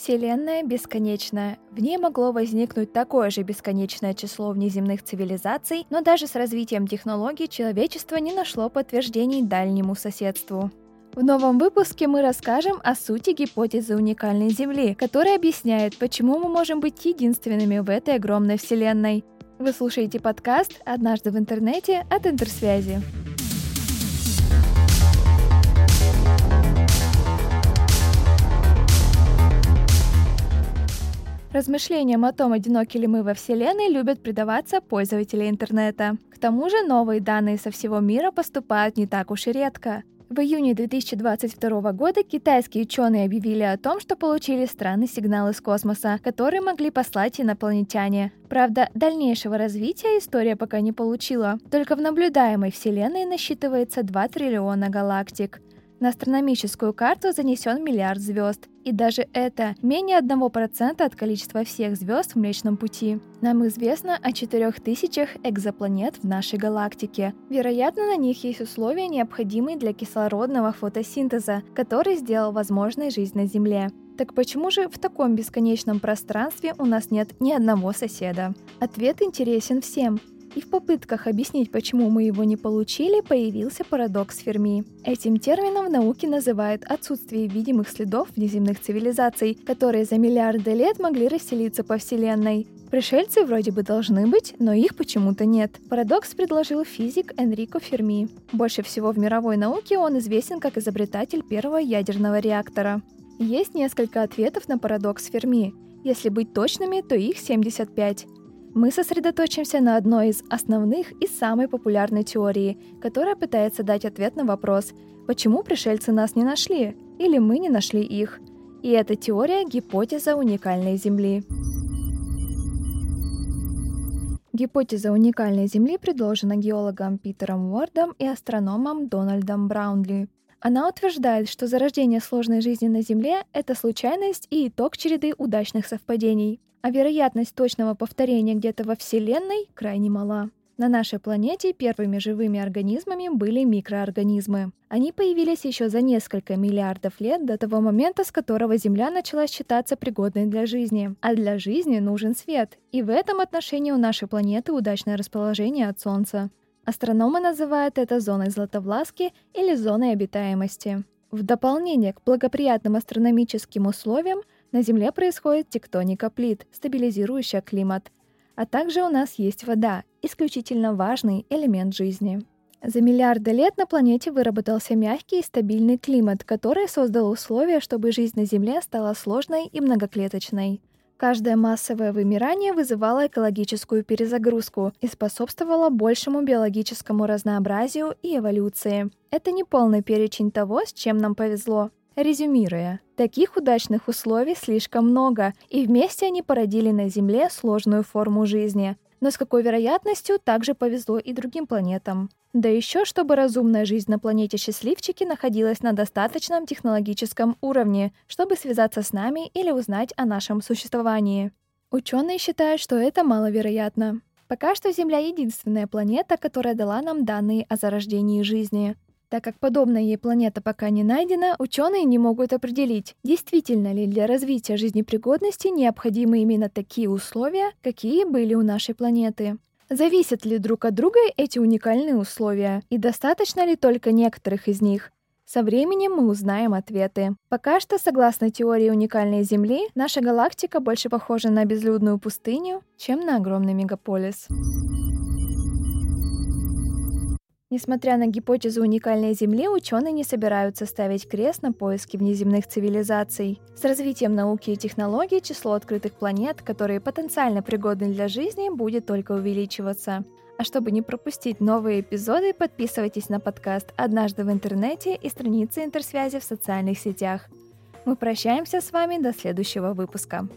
Вселенная бесконечная. В ней могло возникнуть такое же бесконечное число внеземных цивилизаций, но даже с развитием технологий человечество не нашло подтверждений дальнему соседству. В новом выпуске мы расскажем о сути гипотезы уникальной Земли, которая объясняет, почему мы можем быть единственными в этой огромной Вселенной. Вы слушаете подкаст «Однажды в интернете» от Интерсвязи. Размышлениям о том, одиноки ли мы во Вселенной, любят предаваться пользователи интернета. К тому же новые данные со всего мира поступают не так уж и редко. В июне 2022 года китайские ученые объявили о том, что получили странный сигнал из космоса, который могли послать инопланетяне. Правда, дальнейшего развития история пока не получила. Только в наблюдаемой Вселенной насчитывается 2 триллиона галактик. На астрономическую карту занесен миллиард звезд, и даже это менее 1% от количества всех звезд в Млечном Пути. Нам известно о 4000 экзопланет в нашей галактике. Вероятно, на них есть условия, необходимые для кислородного фотосинтеза, который сделал возможной жизнь на Земле. Так почему же в таком бесконечном пространстве у нас нет ни одного соседа? Ответ интересен всем. И в попытках объяснить, почему мы его не получили, появился парадокс Ферми. Этим термином в науке называют отсутствие видимых следов внеземных цивилизаций, которые за миллиарды лет могли расселиться по Вселенной. Пришельцы вроде бы должны быть, но их почему-то нет. Парадокс предложил физик Энрико Ферми. Больше всего в мировой науке он известен как изобретатель первого ядерного реактора. Есть несколько ответов на парадокс Ферми. Если быть точными, то их 75 мы сосредоточимся на одной из основных и самой популярной теории, которая пытается дать ответ на вопрос, почему пришельцы нас не нашли или мы не нашли их. И эта теория — гипотеза уникальной Земли. Гипотеза уникальной Земли предложена геологом Питером Уордом и астрономом Дональдом Браунли. Она утверждает, что зарождение сложной жизни на Земле — это случайность и итог череды удачных совпадений а вероятность точного повторения где-то во Вселенной крайне мала. На нашей планете первыми живыми организмами были микроорганизмы. Они появились еще за несколько миллиардов лет до того момента, с которого Земля начала считаться пригодной для жизни. А для жизни нужен свет. И в этом отношении у нашей планеты удачное расположение от Солнца. Астрономы называют это зоной златовласки или зоной обитаемости. В дополнение к благоприятным астрономическим условиям – на Земле происходит тектоника плит, стабилизирующая климат. А также у нас есть вода, исключительно важный элемент жизни. За миллиарды лет на планете выработался мягкий и стабильный климат, который создал условия, чтобы жизнь на Земле стала сложной и многоклеточной. Каждое массовое вымирание вызывало экологическую перезагрузку и способствовало большему биологическому разнообразию и эволюции. Это не полный перечень того, с чем нам повезло, Резюмируя, таких удачных условий слишком много, и вместе они породили на Земле сложную форму жизни. Но с какой вероятностью также повезло и другим планетам. Да еще, чтобы разумная жизнь на планете Счастливчики находилась на достаточном технологическом уровне, чтобы связаться с нами или узнать о нашем существовании. Ученые считают, что это маловероятно. Пока что Земля единственная планета, которая дала нам данные о зарождении жизни. Так как подобная ей планета пока не найдена, ученые не могут определить, действительно ли для развития жизнепригодности необходимы именно такие условия, какие были у нашей планеты. Зависят ли друг от друга эти уникальные условия, и достаточно ли только некоторых из них? Со временем мы узнаем ответы. Пока что, согласно теории уникальной Земли, наша галактика больше похожа на безлюдную пустыню, чем на огромный мегаполис. Несмотря на гипотезу уникальной Земли, ученые не собираются ставить крест на поиски внеземных цивилизаций. С развитием науки и технологий число открытых планет, которые потенциально пригодны для жизни, будет только увеличиваться. А чтобы не пропустить новые эпизоды, подписывайтесь на подкаст «Однажды в интернете» и страницы интерсвязи в социальных сетях. Мы прощаемся с вами до следующего выпуска.